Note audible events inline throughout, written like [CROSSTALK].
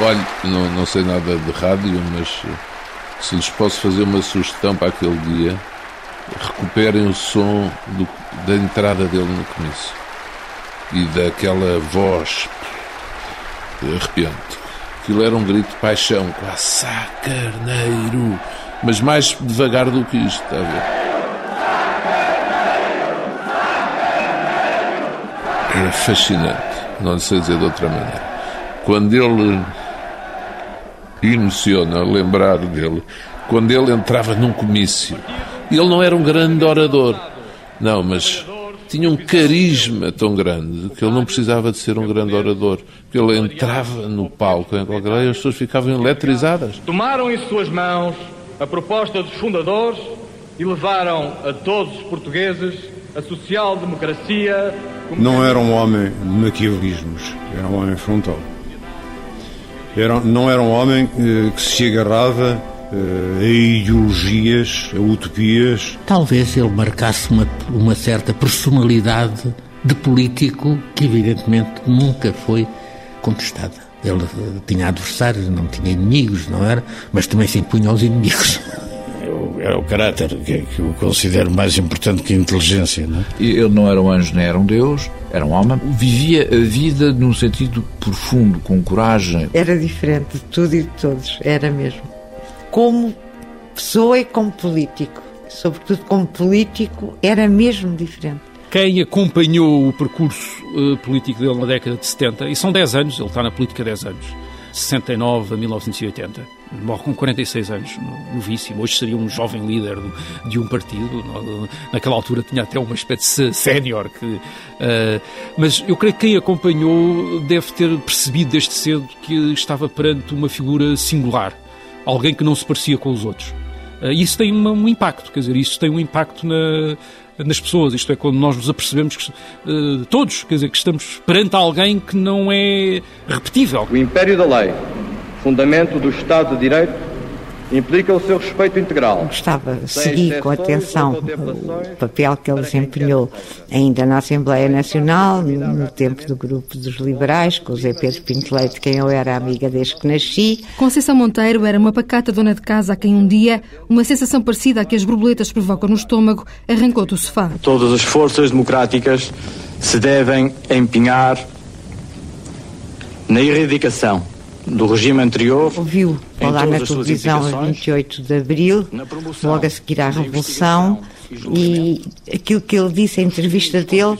Olha, não, não sei nada de rádio, mas eh, se lhes posso fazer uma sugestão para aquele dia, recuperem o som do, da entrada dele no comício e daquela voz arrepiante. Aquilo era um grito de paixão, quase Sá Carneiro, mas mais devagar do que isto, está a ver? Era fascinante, não sei dizer de outra maneira. Quando ele emociona lembrar dele, quando ele entrava num comício, ele não era um grande orador, não, mas tinha um carisma tão grande que ele não precisava de ser um grande orador, porque ele entrava no palco em qualquer lugar e as pessoas ficavam eletrizadas. Tomaram em suas mãos a proposta dos fundadores e levaram a todos os portugueses a social-democracia. Não era um homem de maquiavelismos, era um homem frontal. Era, não era um homem eh, que se agarrava eh, a ideologias, a utopias. Talvez ele marcasse uma, uma certa personalidade de político que, evidentemente, nunca foi contestada. Ele tinha adversários, não tinha inimigos, não era? Mas também se impunha aos inimigos. [LAUGHS] É o caráter que, que eu considero mais importante que a inteligência. Não é? Ele não era um anjo nem era um Deus, era um homem. Vivia a vida num sentido profundo, com coragem. Era diferente de tudo e de todos, era mesmo como pessoa e como político. Sobretudo como político, era mesmo diferente. Quem acompanhou o percurso uh, político dele na década de 70, e são 10 anos, ele está na política há 10 anos, 69 a 1980, morre com 46 anos, novíssimo. Hoje seria um jovem líder de um partido. Naquela altura tinha até uma espécie de sénior. Que, uh, mas eu creio que quem acompanhou deve ter percebido desde cedo que estava perante uma figura singular alguém que não se parecia com os outros. Uh, isso tem uma, um impacto, quer dizer, isso tem um impacto na, nas pessoas, isto é, quando nós nos apercebemos que, uh, todos, quer dizer, que estamos perante alguém que não é repetível. O império da lei, fundamento do Estado de Direito, implica o seu respeito integral. Gostava de seguir com atenção o papel que ele desempenhou ainda na Assembleia Nacional, no tempo do grupo dos liberais, com o Zé Pedro Pinto Leite, quem eu era amiga desde que nasci. Conceição Monteiro era uma pacata dona de casa a quem um dia uma sensação parecida à que as borboletas provocam no estômago arrancou do sofá. Todas as forças democráticas se devem empenhar na erradicação do regime anterior. Ouviu falar na televisão a 28 de abril, logo a seguir à Revolução, e aquilo que ele disse, a entrevista dele,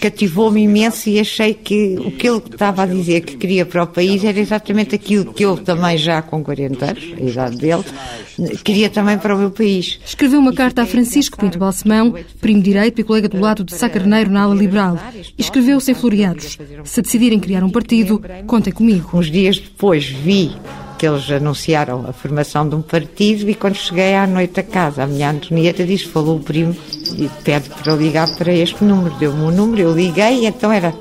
cativou-me imenso e achei que o que ele estava a dizer que queria para o país era exatamente aquilo que eu também já com 40 anos, a idade dele, queria também para o meu país. Escreveu uma carta a Francisco Pinto Balsemão, primo direito e colega do lado de Sá Carneiro na ala liberal, e escreveu sem floreados. Se decidirem criar um partido, contem comigo. Uns dias depois vi que eles anunciaram a formação de um partido e quando cheguei à noite a casa, a minha Antonieta disse, falou o primo e pede para ligar para este número, deu-me o um número, eu liguei então era,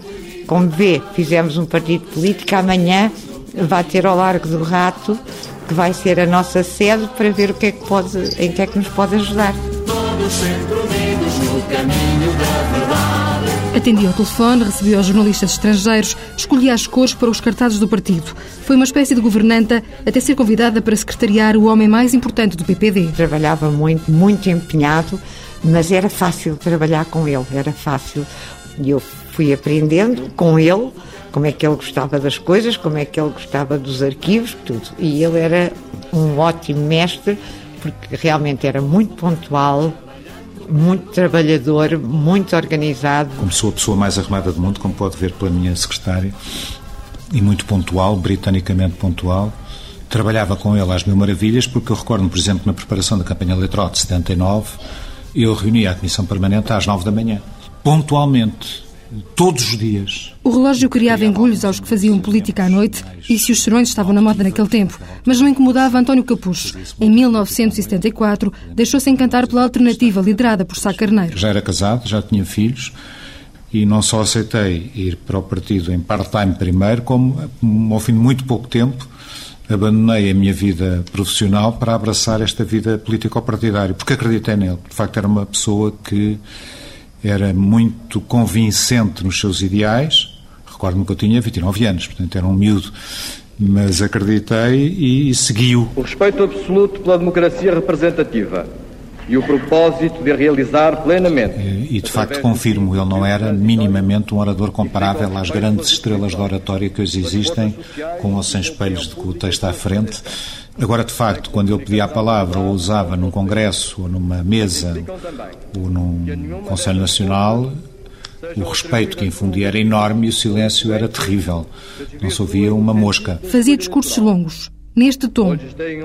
como vê, fizemos um partido político, amanhã vai ter ao Largo do Rato, que vai ser a nossa sede para ver o que é que pode, em que é que nos pode ajudar. Todos sempre unidos no caminho da verdade. Atendia ao telefone, recebia os jornalistas estrangeiros, escolhia as cores para os cartazes do partido. Foi uma espécie de governanta até ser convidada para secretariar o homem mais importante do PPD. Trabalhava muito, muito empenhado, mas era fácil trabalhar com ele, era fácil. E eu fui aprendendo com ele como é que ele gostava das coisas, como é que ele gostava dos arquivos, tudo. E ele era um ótimo mestre, porque realmente era muito pontual, muito trabalhador, muito organizado. Como sou a pessoa mais arrumada do mundo, como pode ver pela minha secretária, e muito pontual, britanicamente pontual. Trabalhava com ele às mil maravilhas, porque eu recordo, por exemplo, na preparação da campanha eleitoral de 79, eu reunia a Comissão Permanente às nove da manhã, pontualmente todos os dias. O relógio criava engulhos aos que faziam política à noite e se os serões estavam na moda naquele tempo, mas não incomodava António Capucho. Em 1974, deixou-se encantar pela alternativa liderada por Sá Carneiro. Já era casado, já tinha filhos e não só aceitei ir para o partido em part-time primeiro, como ao fim de muito pouco tempo abandonei a minha vida profissional para abraçar esta vida político-partidária, porque acreditei nele. De facto, era uma pessoa que era muito convincente nos seus ideais. Recordo-me que eu tinha 29 anos, portanto era um miúdo mas acreditei e segui-o. O respeito absoluto pela democracia representativa e o propósito de realizar plenamente. E, de facto, confirmo, ele não era minimamente um orador comparável às grandes estrelas da oratória que hoje existem, com ou sem espelhos de que o texto à frente. Agora, de facto, quando ele pedia a palavra ou usava num congresso, ou numa mesa, ou num Conselho Nacional, o respeito que infundia era enorme e o silêncio era terrível. Não se ouvia uma mosca. Fazia discursos longos, neste tom.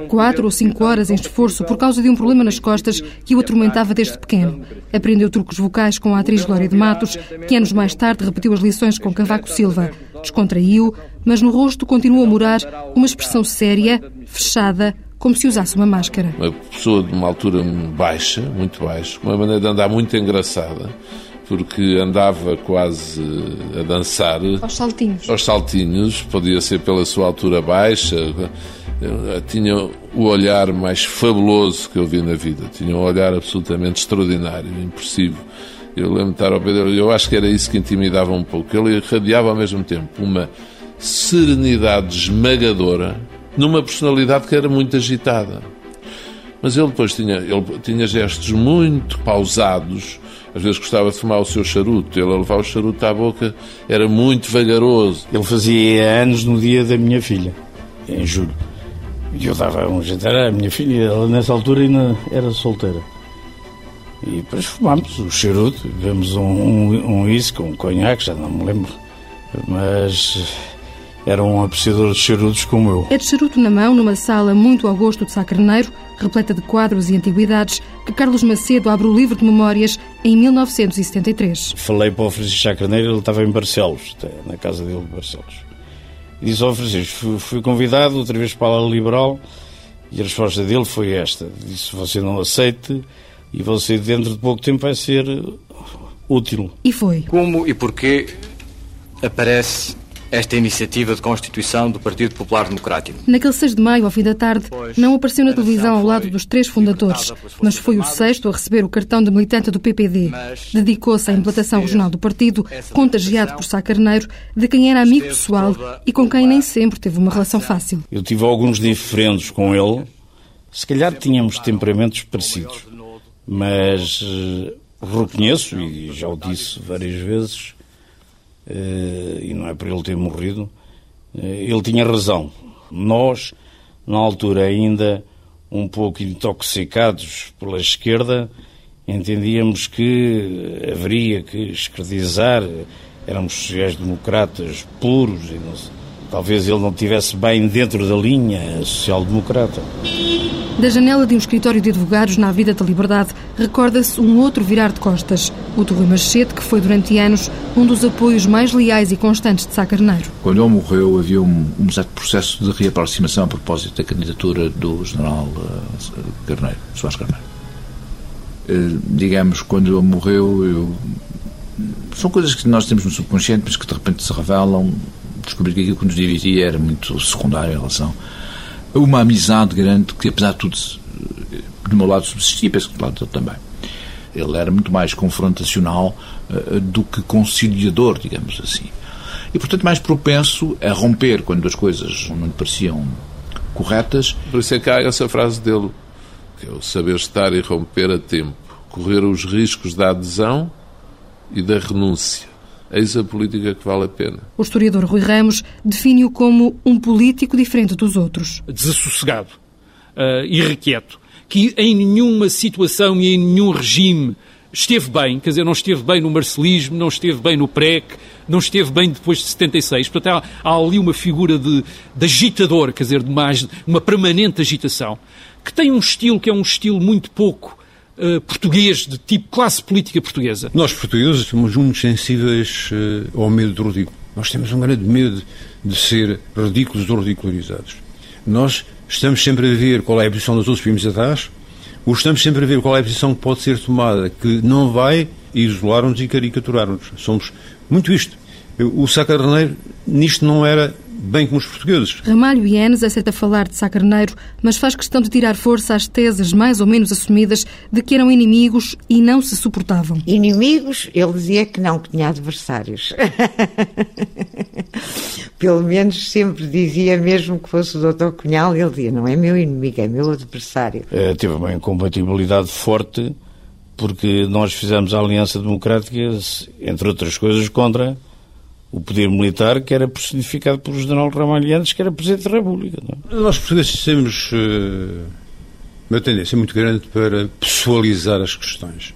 Quatro ou cinco horas em esforço por causa de um problema nas costas que o atormentava desde pequeno. Aprendeu truques vocais com a atriz Glória de Matos, que anos mais tarde repetiu as lições com Cavaco Silva. Descontraiu, mas no rosto continuou a morar uma expressão séria, fechada, como se usasse uma máscara. Uma pessoa de uma altura baixa, muito baixa, uma maneira de andar muito engraçada porque andava quase a dançar. Aos saltinhos. Aos saltinhos, podia ser pela sua altura baixa. Tinha o olhar mais fabuloso que eu vi na vida. Tinha um olhar absolutamente extraordinário, impossível. Eu lembro de estar ao pé dele, eu acho que era isso que intimidava um pouco. Ele irradiava ao mesmo tempo uma serenidade esmagadora numa personalidade que era muito agitada. Mas ele depois tinha, ele tinha gestos muito pausados, às vezes gostava de fumar o seu charuto. Ele a levar o charuto à boca era muito vagaroso. Ele fazia anos no dia da minha filha, em julho. E eu dava um jantar à minha filha, ela nessa altura ainda era solteira. E depois fumámos o charuto, vemos um, um, um com um conhaque, já não me lembro. Mas era um apreciador de charutos como eu. É de charuto na mão, numa sala muito ao gosto de Sá Carneiro, repleta de quadros e antiguidades, que Carlos Macedo abre o livro de memórias em 1973. Falei para o Francisco Sá Carneiro, ele estava em Barcelos, na casa dele de Barcelos. E disse ao Francisco, fui, fui convidado outra vez para a ala liberal e a resposta dele foi esta. Disse, você não aceite e você dentro de pouco tempo vai ser útil. E foi. Como e porquê aparece esta iniciativa de constituição do Partido Popular Democrático. Naquele 6 de maio, ao fim da tarde, não apareceu na televisão ao lado dos três fundadores, mas foi o sexto a receber o cartão de militante do PPD. Dedicou-se à implantação regional do partido, contagiado por Sá Carneiro, de quem era amigo pessoal e com quem nem sempre teve uma relação fácil. Eu tive alguns diferendos com ele, se calhar tínhamos temperamentos parecidos, mas uh, reconheço, e já o disse várias vezes, eh, e não é por ele ter morrido, eh, ele tinha razão. Nós, na altura ainda um pouco intoxicados pela esquerda, entendíamos que haveria que escredizar, éramos sociais-democratas puros, e não, talvez ele não estivesse bem dentro da linha social-democrata. Da janela de um escritório de advogados na Vida da Liberdade, recorda-se um outro virar de costas, o do Rui Machete, que foi durante anos um dos apoios mais leais e constantes de Sá Carneiro. Quando ele morreu, havia um, um certo processo de reaproximação a propósito da candidatura do general uh, Carneiro, Soares Carneiro. Uh, digamos, quando ele morreu, eu... são coisas que nós temos no subconsciente, mas que de repente se revelam. Descobri que aquilo que nos dividia era muito secundário em relação uma amizade grande que, apesar de tudo, do meu lado subsistia, penso que do lado dele também. Ele era muito mais confrontacional uh, do que conciliador, digamos assim. E, portanto, mais propenso a romper quando as coisas não lhe pareciam corretas. Por isso é que há essa frase dele, que é o saber estar e romper a tempo. Correr os riscos da adesão e da renúncia. Eis a política que vale a pena. O historiador Rui Ramos define-o como um político diferente dos outros. Desassossegado, uh, irrequieto, que em nenhuma situação e em nenhum regime esteve bem, quer dizer, não esteve bem no marcelismo, não esteve bem no PREC, não esteve bem depois de 76. Portanto, há, há ali uma figura de, de agitador, quer dizer, de uma, uma permanente agitação, que tem um estilo que é um estilo muito pouco uh, português, de tipo classe política portuguesa. Nós, portugueses, somos muito sensíveis uh, ao medo do ridículo. Nós temos um grande medo de ser ridículos ou ridicularizados. Nós estamos sempre a ver qual é a posição dos outros primos atrás, ou estamos sempre a ver qual é a posição que pode ser tomada, que não vai isolar-nos e caricaturar-nos. Somos muito isto. O Sacarneiro, nisto não era bem como os portugueses. Ramalho Ienes aceita falar de Sá Carneiro, mas faz questão de tirar força às teses mais ou menos assumidas de que eram inimigos e não se suportavam. Inimigos, ele dizia que não, que tinha adversários. [LAUGHS] pelo menos sempre dizia, mesmo que fosse o doutor Cunhal, ele dizia, não é meu inimigo, é meu adversário. É, teve uma incompatibilidade forte, porque nós fizemos a Aliança Democrática, entre outras coisas, contra o poder militar que era personificado pelo general Ramalhianes, que era Presidente da República. É? Nós portugueses temos uh, uma tendência muito grande para pessoalizar as questões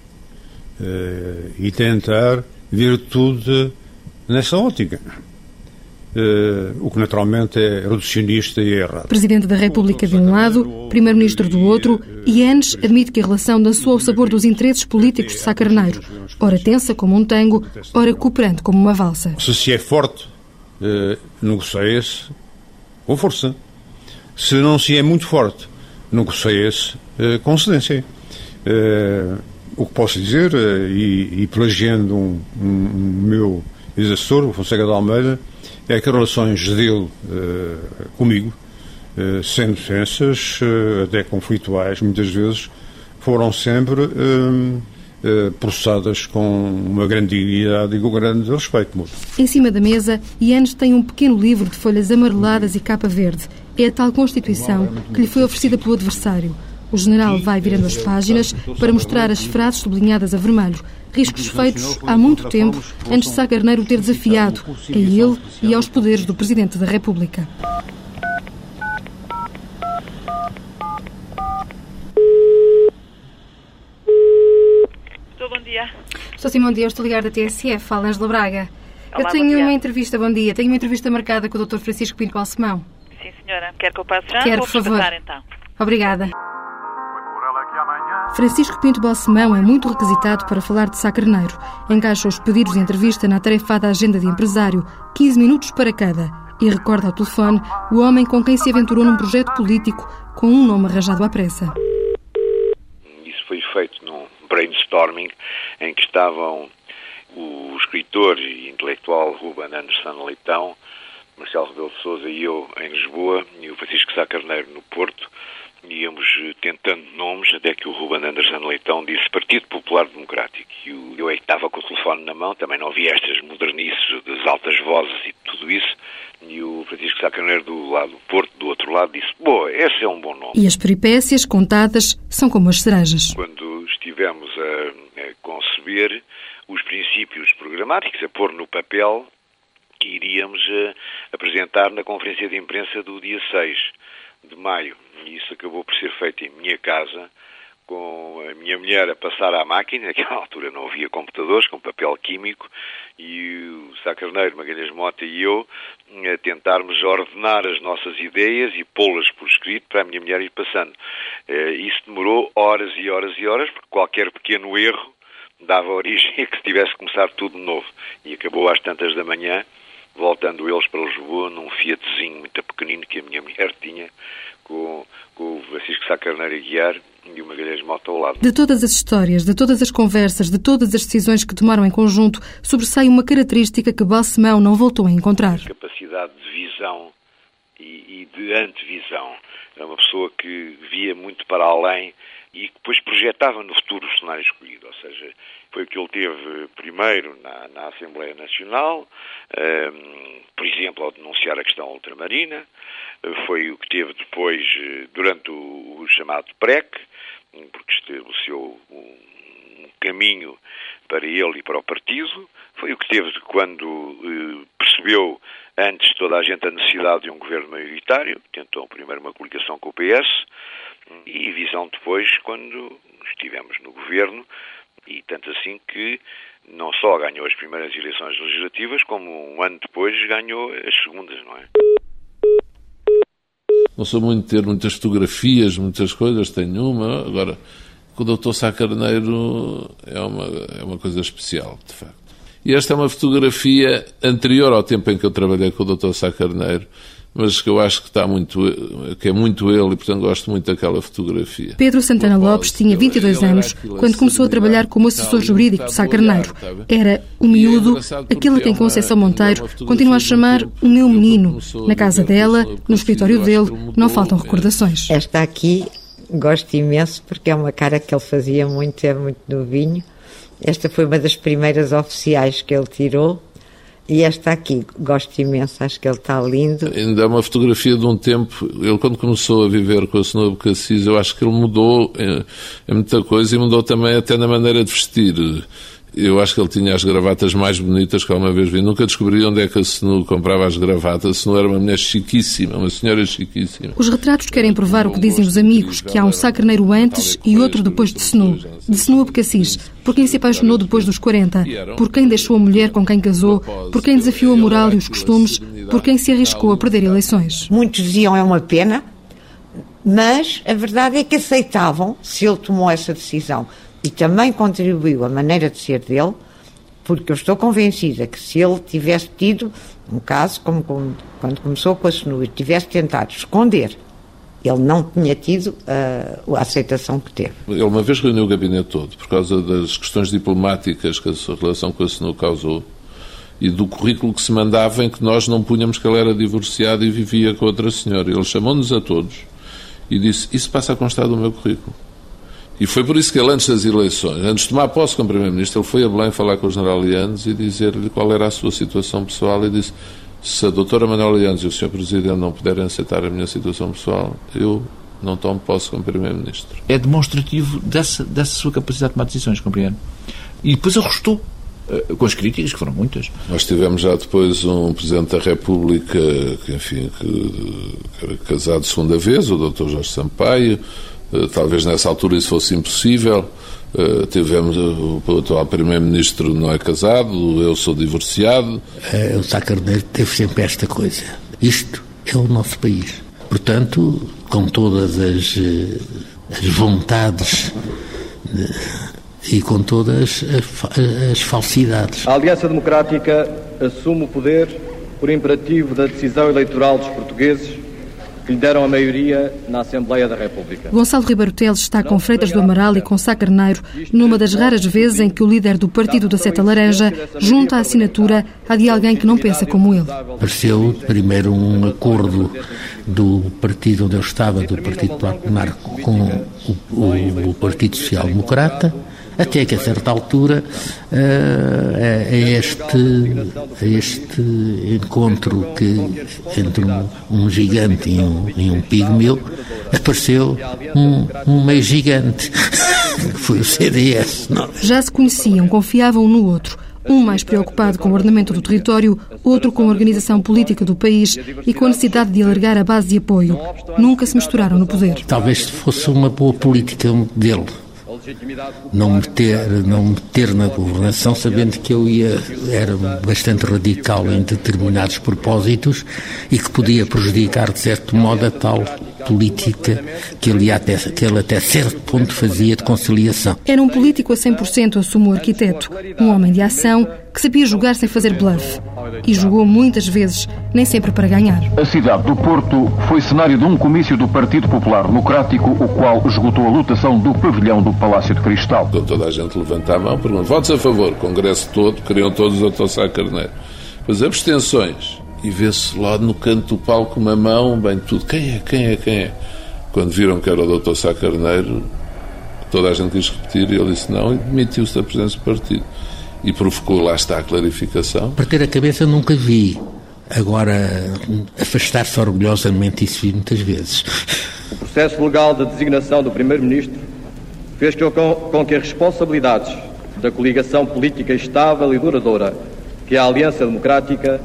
uh, e tentar ver tudo nessa ótica. Uh, o que naturalmente é reducionista e errado. Presidente da República de um lado, Primeiro-Ministro do outro, Yanes admite que a relação dançou ao sabor dos interesses políticos de Sá Carneiro, ora tensa como um tango, ora cooperante como uma valsa. Se se é forte, uh, negocia-se com força. Se não se é muito forte, negocia-se uh, com cedência. O que posso dizer, e, e plagiando um, um, um meu ex-assessor, o Fonseca de Almeida, é que as relações dele uh, comigo, uh, sendo tensas, uh, até conflituais, muitas vezes, foram sempre processadas com uma grande dignidade e com grande respeito mútuo. Em cima da mesa, Ianes tem um pequeno livro de folhas amareladas e capa verde. É a tal Constituição que lhe foi oferecida pelo adversário. O general vai virando as páginas para mostrar as frases sublinhadas a vermelho, riscos feitos há muito tempo antes de Sá Carneiro ter desafiado a ele e aos poderes do Presidente da República. Estou, bom dia. Estou sim, bom dia. Eu estou ligada da TSF, fala Angela Braga. Olá, eu tenho uma entrevista, bom dia, tenho uma entrevista marcada com o Dr. Francisco Pinto Balsemão. Sim, senhora. Quer que eu passe já? Quero, por favor. Passar, então. Obrigada. Francisco Pinto Balsemão é muito requisitado para falar de Sá Carneiro. Encaixa os pedidos de entrevista na tarefada agenda de empresário, 15 minutos para cada, e recorda ao telefone o homem com quem se aventurou num projeto político com um nome arranjado à pressa. Isso foi feito num brainstorming em que estavam o escritor e intelectual Ruben Anderson Leitão, Marcelo Rebelo de Sousa e eu em Lisboa e o Francisco Sá Carneiro no Porto íamos eh, tentando nomes, até que o Ruben Anderson Leitão disse Partido Popular Democrático. E eu é que estava com o telefone na mão, também não havia estas modernices das altas vozes e tudo isso. E o Francisco Sacaneiro do lado do Porto, do outro lado, disse: Boa, esse é um bom nome. E as peripécias contadas são como as cerejas. Quando estivemos a, a conceber os princípios programáticos, a pôr no papel, que iríamos eh, apresentar na conferência de imprensa do dia 6 de maio. E isso acabou por ser feito em minha casa, com a minha mulher a passar à máquina, naquela [LAUGHS] altura não havia computadores, com papel químico, e o Sá Carneiro, Magalhães Mota e eu a tentarmos ordenar as nossas ideias e pô-las por escrito para a minha mulher ir passando. Eh, isso demorou horas e horas e horas, porque qualquer pequeno erro dava origem [LAUGHS] a que se tivesse que começar tudo de novo. E acabou às tantas da manhã, voltando eles para Lisboa num Fiatzinho muito pequenino que a minha mulher tinha, com, com o Francisco Sá Carneiro a guiar e o Magalhães Mota ao lado. De todas as histórias, de todas as conversas, de todas as decisões que tomaram em conjunto, sobressai uma característica que Balsemão não voltou a encontrar. Capacidade de visão e, e de antevisão. Era uma pessoa que via muito para além e que depois projetava no futuro o cenário escolhido. Ou seja, foi o que ele teve primeiro na, na Assembleia Nacional, um, ehm, por exemplo, ao denunciar a questão ultramarina, foi o que teve depois eh, durante o, o chamado PREC, porque estabeleceu um caminho para ele e para o partido, foi o que teve quando eh, percebeu antes toda a gente a necessidade de um governo maioritário, tentou primeiro uma coligação com o PS, e visão depois quando estivemos no governo, e tanto assim que não só ganhou as primeiras eleições legislativas, como um ano depois ganhou as segundas, não é? Não sou muito ter muitas fotografias, muitas coisas, tenho uma. Agora, com o doutor Sá Carneiro é uma, é uma coisa especial, de facto. E esta é uma fotografia anterior ao tempo em que eu trabalhei com o doutor Sá Carneiro mas que eu acho que está muito, que é muito ele e portanto gosto muito daquela fotografia. Pedro Santana Lopes tinha 22 anos quando começou a trabalhar como assessor jurídico de Sá Carneiro. Era o miúdo, aquele a quem Conceição Monteiro continua a chamar o meu menino. Na casa dela, no escritório dele, não faltam recordações. Esta aqui gosto imenso porque é uma cara que ele fazia muito, é muito novinho. Esta foi uma das primeiras oficiais que ele tirou E esta aqui, gosto imenso, acho que ele está lindo. Ainda é uma fotografia de um tempo, ele quando começou a viver com a Senhora Cassis, eu acho que ele mudou em, em muita coisa e mudou também até na maneira de vestir. Eu acho que ele tinha as gravatas mais bonitas que alguma vez vi. Nunca descobri onde é que a Senu comprava as gravatas. A Senu era uma mulher chiquíssima, uma senhora chiquíssima. Os retratos querem provar o que dizem os amigos, que há um sacarneiro antes e outro depois de Senu. De Senu a Becassis, por quem se apaixonou depois dos 40, por quem deixou a mulher com quem casou, por quem desafiou a moral e os costumes, por quem se arriscou a perder eleições. Muitos diziam é uma pena, mas a verdade é que aceitavam se ele tomou essa decisão e também contribuiu a maneira de ser dele, porque eu estou convencida que se ele tivesse tido um caso como quando começou com a Senua, tivesse tentado esconder, ele não tinha tido uh, a aceitação que teve. Ele uma vez reuniu o gabinete todo por causa das questões diplomáticas que a sua relação com a Senua causou e do currículo que se mandava em que nós não punhamos que ele era divorciado e vivia com outra senhora. Ele chamou-nos a todos e disse: Isso passa a constar do meu currículo. E foi por isso que ele, antes das eleições, antes de tomar posse como Primeiro-Ministro, ele foi a Belém falar com o General Lianes e dizer-lhe qual era a sua situação pessoal e disse se a doutora Manuela Lianes e o Sr. Presidente não puderem aceitar a minha situação pessoal, eu não tomo posse como Primeiro-Ministro. É demonstrativo dessa, dessa sua capacidade de tomar decisões, compreendo. E depois arrostou eh, com as críticas, que foram muitas. Nós tivemos já depois um Presidente da República, que, enfim, que, que era casado segunda vez, o Dr. Jorge Sampaio, talvez nessa altura isso fosse impossível. Uh, tivemos o, o atual Primeiro-Ministro não é casado, eu sou divorciado. Uh, o Sá Carneiro teve sempre esta coisa. Isto é o nosso país. Portanto, com todas as, as vontades de, e com todas as, as falsidades. A Aliança Democrática assume o poder por imperativo da decisão eleitoral dos portugueses que lhe deram a maioria na Assembleia da República. Gonçalo Ribeiro Teles está com Freitas do Amaral e com Sá Carneiro numa das raras vezes em que o líder do Partido da Seta Laranja junta a assinatura à de alguém que não pensa como ele. Pareceu primeiro um acordo do partido onde eu estava, do Partido Popular, com o, o, o Partido Social Democrata, até que a certa altura a, este, a este encontro que entre um, um gigante e um, e um pigmeu apareceu um, um meio gigante [LAUGHS] que foi o CDS. Não? Já se conheciam, confiavam um no outro. Um mais preocupado com o ordenamento do território, outro com a organização política do país e com a necessidade de alargar a base de apoio. Nunca se misturaram no poder. Talvez fosse uma boa política dele, não meter, não meter na governação, sabendo que eu ia, era bastante radical em determinados propósitos e que podia prejudicar, de certo modo, a tal política que ele, até, que ele até certo ponto fazia de conciliação. Era um político a 100%, assumo o arquiteto, um homem de ação que sabia jogar sem fazer bluff. E jogou muitas vezes, nem sempre para ganhar. A cidade do Porto foi cenário de um comício do Partido Popular Democrático, o qual esgotou a lotação do pavilhão do Palácio de Cristal. Quando toda a gente levanta a mão, pergunta: votos a favor? Congresso todo, queriam todos a Tossá Carneiro. Mas abstenções e vê-se lá no canto do palco uma mão, bem tudo. Quem é? Quem é? Quem é? Quando viram que era o Dr. Sá Carneiro, toda a gente quis repetir e ele disse não e demitiu-se da presença do partido. E provocou, lá está a clarificação. Perder a cabeça nunca vi. Agora, afastar-se orgulhosamente, isso vi muitas vezes. O processo legal de designação do Primeiro-Ministro fez com que as responsabilidades da coligação política estável e duradoura que a Aliança Democrática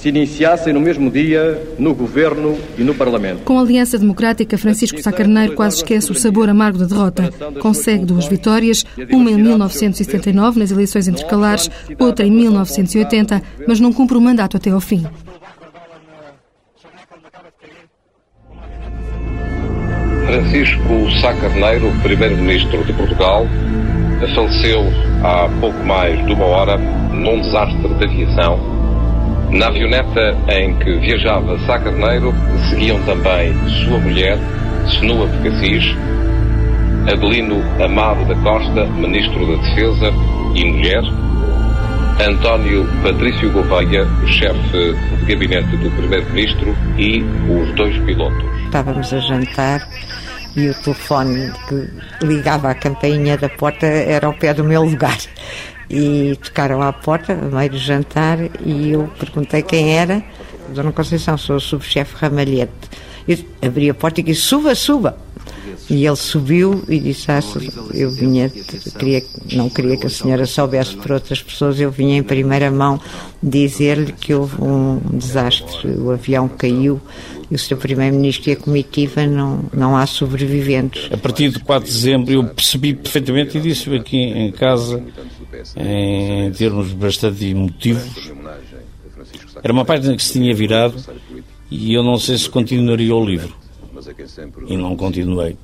se iniciassem no mesmo dia no Governo e no Parlamento. Com a Aliança Democrática, Francisco Sá Carneiro quase esquece o sabor amargo da derrota. Consegue duas vitórias, uma em 1979, nas eleições intercalares, outra em 1980, mas não cumpre o mandato até ao fim. Francisco Sá Carneiro, primeiro-ministro de Portugal, faleceu há pouco mais de uma hora num desastre de aviação na avioneta em que viajava Sá Carneiro seguiam também sua mulher, Senua de Cassis, Adelino Amado da Costa, Ministro da Defesa e mulher, António Patrício Gouveia, chefe de gabinete do Primeiro-Ministro e os dois pilotos. Estávamos a jantar e o telefone que ligava à campainha da porta era ao pé do meu lugar. E tocaram à porta, a meio do jantar, e eu perguntei quem era. Dona Conceição, sou o subchefe Ramalhete. Eu abri a porta e disse: suba, suba. E ele subiu e disse: ah, Eu vinha, queria, não queria que a senhora soubesse por outras pessoas, eu vinha em primeira mão dizer-lhe que houve um desastre, o avião caiu e o Sr. Primeiro-Ministro e a comitiva não, não há sobreviventes. A partir de 4 de dezembro eu percebi perfeitamente e disse aqui em casa, em termos bastante emotivos, era uma página que se tinha virado e eu não sei se continuaria o livro. E não continuei.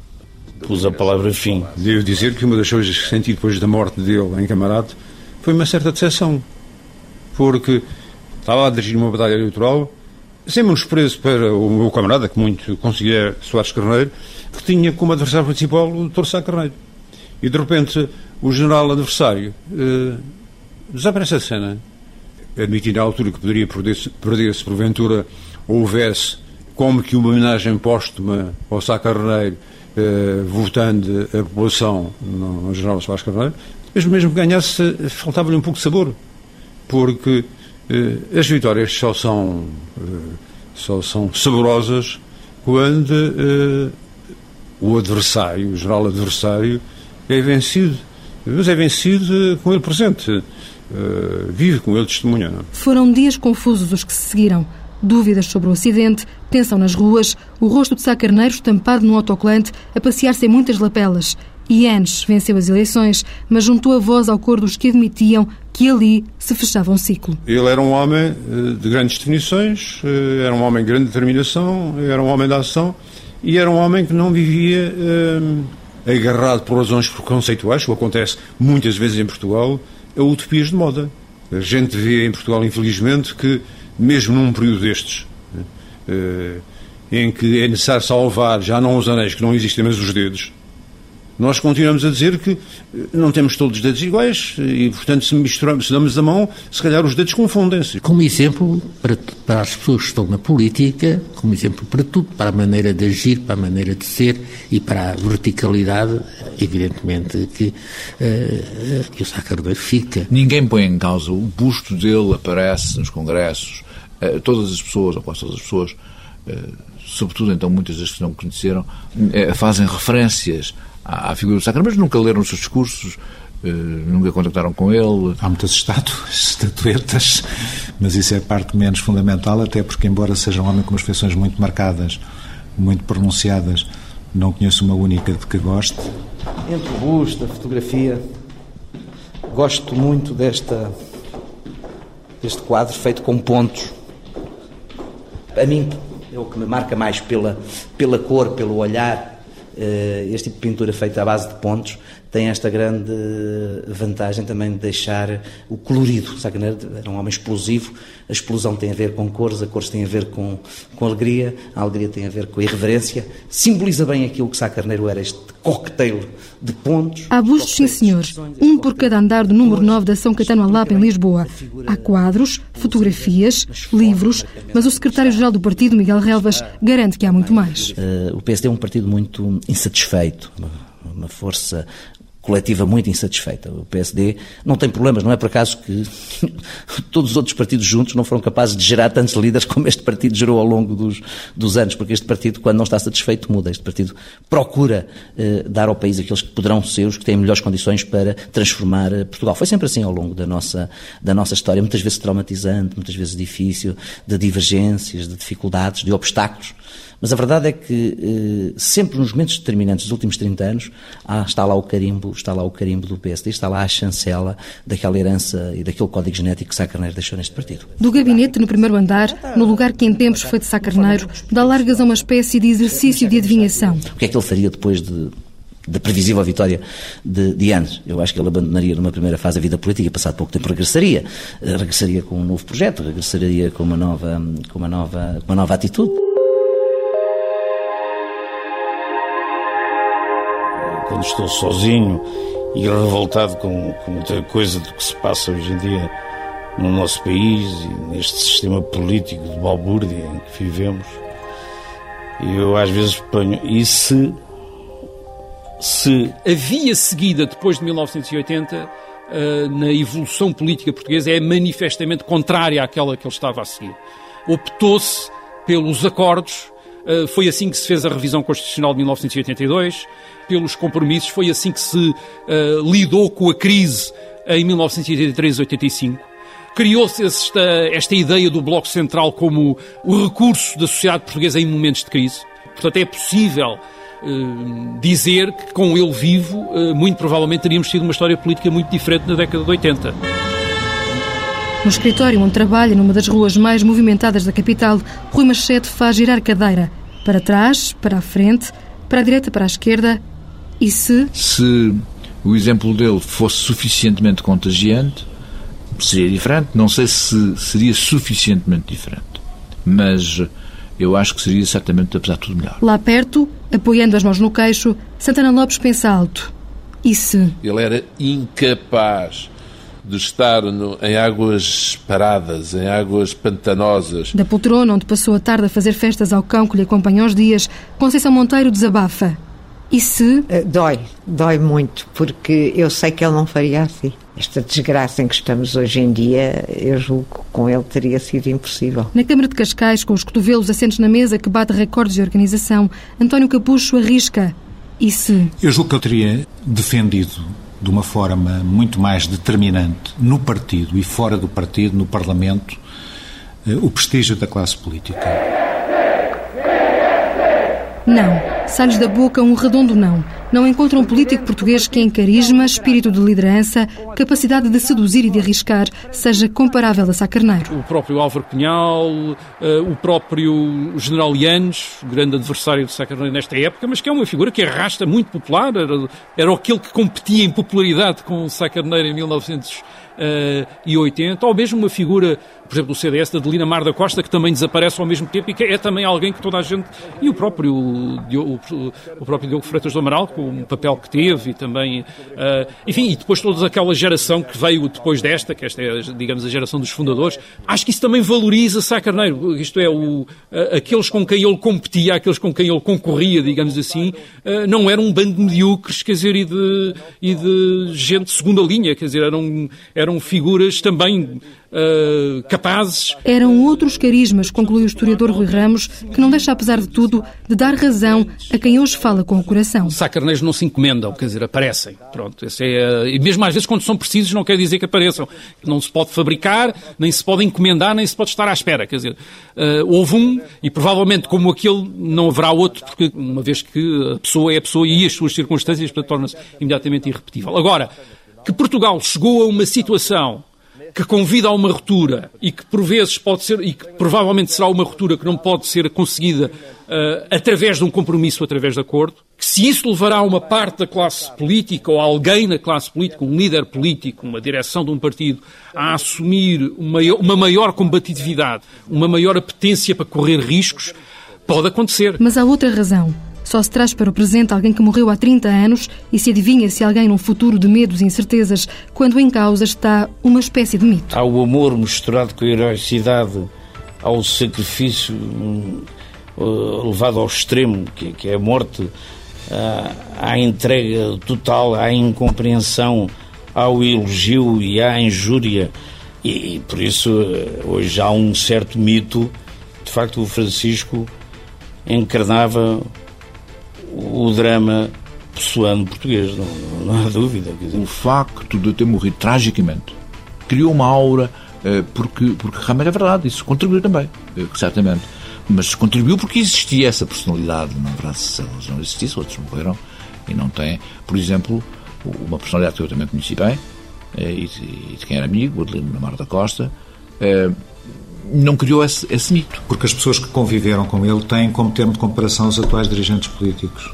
Pus a palavra fim. Devo dizer que uma das coisas que senti depois da morte dele em Camarate foi uma certa decepção. Porque estava a dirigir uma batalha eleitoral, sem menosprezo para o meu camarada, que muito considera Soares Carneiro, que tinha como adversário principal o Dr. Sá Carneiro. E de repente o general adversário eh, desaparece a cena, admitindo à altura que poderia perder-se, perder-se porventura houvesse como que uma homenagem póstuma ao Sá Carneiro, eh, votando a população no, general Soares Carneiro, mas mesmo que ganhasse, faltava-lhe um pouco de sabor, porque eh, as vitórias só são, só são saborosas quando o adversário, o geral adversário, é vencido. Mas é vencido com ele presente, vive com ele testemunha. Não? É? Foram dias confusos os que se seguiram. Dúvidas sobre o acidente, tensão nas ruas, o rosto de Sá Carneiro estampado no autocolante a passear-se em muitas lapelas. Ienes venceu as eleições, mas juntou a voz ao cor dos que admitiam que ali se fechava um ciclo. Ele era um homem eh, de grandes definições, eh, era um homem de grande determinação, era um homem de ação e era um homem que não vivia eh, agarrado por razões preconceituais, como acontece muitas vezes em Portugal, a utopias de moda. A gente vê em Portugal, infelizmente, que mesmo num período destes, eh, em que é necessário salvar já não os anéis que não existem, mas os dedos, nós continuamos a dizer que eh, não temos todos os dedos iguais e, portanto, se misturamos, se damos a mão, se calhar os dedos confundem-se. Como exemplo para, para as pessoas que estão na política, como exemplo para tudo, para a maneira de agir, para a maneira de ser e para a verticalidade, evidentemente que, uh, que o Sá Carneiro fica. Ninguém põe em causa, o busto dele aparece nos congressos, uh, todas as pessoas, ou quase todas as pessoas, uh, sobretudo então muitas das que não conheceram, fazem referências à, figura do Sacramento, mas nunca leram os seus discursos, Uh, nunca contactaram com ele. Há muitas estátuas, [LAUGHS] estatuetas, mas isso é parte menos fundamental, até porque, embora seja um homem com umas feições muito marcadas, muito pronunciadas, não conheço uma única de que goste. Entre o busto, a fotografia, gosto muito desta, deste quadro feito com pontos. A mim é o que me marca mais pela, pela cor, pelo olhar, eh, este tipo de pintura feita à base de pontos tem esta grande vantagem também de deixar o colorido. Sacaneiro era um homem explosivo, a explosão tem a ver com cores, a cores tem a ver com, com alegria, a alegria tem a ver com a irreverência. Simboliza bem aquilo que Sá Carneiro era, este cocktail de pontos. Há bustos, sim senhor, um por cada andar do número 9 da São Caetano Alapa, em Lisboa. Há quadros, fotografias, livros, mas o secretário-geral do partido, Miguel Relvas, garante que há muito mais. Uh, o PSD é um partido muito insatisfeito, uma força coletiva muito insatisfeita. O PSD não tem problemas, não é por acaso que [LAUGHS] todos os outros partidos juntos não foram capazes de gerar tantos líderes como este partido gerou ao longo dos, dos anos, porque este partido, quando não está satisfeito, muda. Este partido procura eh, dar ao país aqueles que poderão ser os que têm melhores condições para transformar eh, Portugal. Foi sempre assim ao longo da nossa, da nossa história, muitas vezes traumatizante, muitas vezes difícil, de divergências, de dificuldades, de obstáculos. Mas a verdade é que eh, sempre nos momentos determinantes dos últimos 30 anos ah, está lá o carimbo, está lá o carimbo do PSD, está lá a chancela daquela herança e daquele código genético que Sá Carneiro deixou neste partido. Do gabinete no primeiro andar, no lugar que em tempos foi de Sá Carneiro, dá largas a uma espécie de exercício de adivinhação. O que é que ele faria depois de da previsível vitória de, de anos. Eu acho que ele abandonaria numa primeira fase a vida política e passado pouco tempo regressaria. Eh, regressaria com um novo projeto, regressaria com uma nova, com uma nova, com uma nova atitude. Quando estou sozinho e revoltado com, com muita coisa do que se passa hoje em dia no nosso país e neste sistema político de balbúrdia em que vivemos. Eu às vezes ponho, e se. Se a via seguida depois de 1980 uh, na evolução política portuguesa é manifestamente contrária àquela que ele estava a seguir. Optou-se pelos acordos, foi assim que se fez a revisão constitucional de 1982, pelos compromissos, foi assim que se uh, lidou com a crise em 1983-85. Criou-se esta, esta ideia do Bloco Central como o recurso da sociedade portuguesa em momentos de crise. Portanto, é possível uh, dizer que com ele vivo, uh, muito provavelmente teríamos tido uma história política muito diferente na década de 80. No escritório onde trabalha, numa das ruas mais movimentadas da capital, Rui Machete faz girar cadeira. Para trás, para a frente, para a direita, para a esquerda. E se. Se o exemplo dele fosse suficientemente contagiante, seria diferente. Não sei se seria suficientemente diferente. Mas eu acho que seria certamente, apesar de tudo, melhor. Lá perto, apoiando as mãos no queixo, Santana Lopes pensa alto. E se? Ele era incapaz de estar no, em águas paradas, em águas pantanosas. Da poltrona onde passou a tarde a fazer festas ao cão que lhe acompanha os dias, Conceição Monteiro desabafa. E se? Eh, dói, dói muito, porque eu sei que ele não faria assim. Esta desgraça em que estamos hoje em dia, eu julgo que com ele teria sido impossível. Na Câmara de Cascais, com os cotovelos assentos na mesa que bate recordes de organização, António Capucho arrisca. E se? Eu julgo que eu teria defendido de uma forma muito mais determinante no partido e fora do partido, no Parlamento, eh, o prestígio da classe política. Não. Sai-lhes da boca um redondo não. Não encontra um político português que, em carisma, espírito de liderança, capacidade de seduzir e de arriscar, seja comparável a Sá Carneiro. O próprio Álvaro Cunhal, eh, o próprio General Yanes, grande adversário de Sá Carneiro nesta época, mas que é uma figura que arrasta muito popular. Era, era aquele que competia em popularidade com Sá Carneiro em 1980, ou mesmo uma figura por exemplo, do CDS, da Adelina Mar da Costa, que também desaparece ao mesmo tempo e que é também alguém que toda a gente, e o próprio, o, o próprio Diogo Freitas do Amaral, com o papel que teve e também, uh, enfim, e depois toda aquela geração que veio depois desta, que esta é, digamos, a geração dos fundadores, acho que isso também valoriza Sá Carneiro, isto é, o, uh, aqueles com quem ele competia, aqueles com quem ele concorria, digamos assim, uh, não eram um bando de medíocres, quer dizer, e de, e de gente de segunda linha, quer dizer, eram, eram figuras também uh, capazes. Eram outros carismas, conclui o historiador Rui Ramos, que não deixa, apesar de tudo, de dar razão a quem hoje fala com o coração. Sacarneiros não se encomendam, quer dizer, aparecem. Pronto, esse é, uh, e mesmo às vezes quando são precisos não quer dizer que apareçam. Não se pode fabricar, nem se pode encomendar, nem se pode estar à espera. Quer dizer, uh, houve um e provavelmente como aquele não haverá outro, porque uma vez que a pessoa é a pessoa e as suas circunstâncias, torna-se imediatamente irrepetível. Agora, que Portugal chegou a uma situação que convida a uma ruptura e que por vezes pode ser, e que provavelmente será uma ruptura que não pode ser conseguida uh, através de um compromisso, através de acordo, que se isso levará uma parte da classe política ou alguém na classe política, um líder político, uma direção de um partido, a assumir uma maior combatividade, uma maior apetência para correr riscos, pode acontecer. Mas há outra razão. Só se traz para o presente alguém que morreu há 30 anos e se adivinha se alguém num futuro de medos e incertezas, quando em causa está uma espécie de mito. Há o amor misturado com a heroicidade, ao sacrifício uh, levado ao extremo, que, é a morte, uh, à entrega total, à incompreensão, ao elogio e à injúria. E, por isso uh, hoje há um certo mito. De facto, o Francisco encarnava o drama pessoano português, não, não há dúvida. O facto de ter morrido tragicamente criou uma aura, eh, porque, porque realmente é verdade, isso contribuiu também, eh, certamente. Mas contribuiu porque existia essa personalidade, não verdade, se não existisse, outros morreram e não têm. Por exemplo, uma personalidade que eu também conheci bem, eh, e de quem era amigo, o Adelino Mar da Costa, não criou esse, esse mito. Porque as pessoas que conviveram com ele têm como termo de comparação os atuais dirigentes políticos.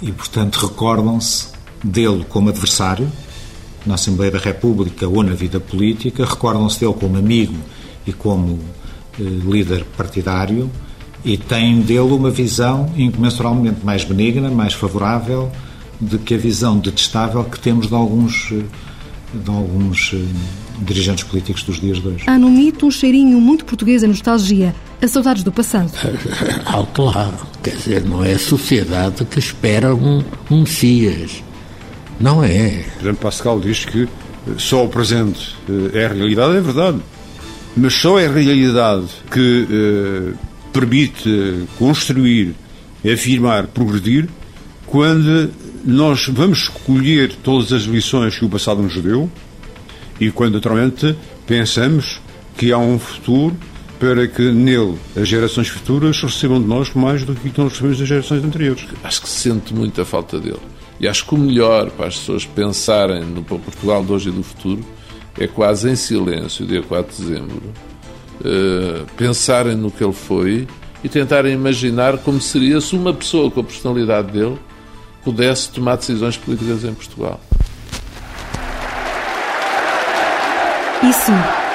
E, portanto, recordam-se dele como adversário na Assembleia da República ou na vida política, recordam-se dele como amigo e como eh, líder partidário e têm dele uma visão incomensuralmente mais benigna, mais favorável do que a visão detestável que temos de alguns, eh, de alguns eh, dirigentes políticos dos dias de hoje. Há no mito um cheirinho muito português a nostalgia, a saudades do passado. [LAUGHS] Alto lá, quer dizer, não é a sociedade que espera um, um Messias. Não é. Por exemplo, Pascal diz que só o presente é a realidade, é verdade. Mas só é a realidade que eh, permite construir, afirmar, progredir, quando nós vamos colher todas as lições que o passado nos deu e quando, naturalmente, pensamos que há um futuro para que nele as gerações futuras recebam de nós mais do que nós recebemos das gerações anteriores. Acho que se sente muito a falta dele. E acho que o melhor para as pessoas pensarem no Portugal de hoje e do futuro é quase em silêncio, dia 4 de dezembro, uh, pensarem no que ele foi e tentarem imaginar como seria se uma pessoa com a personalidade dele pudesse tomar decisões políticas em Portugal. E sim,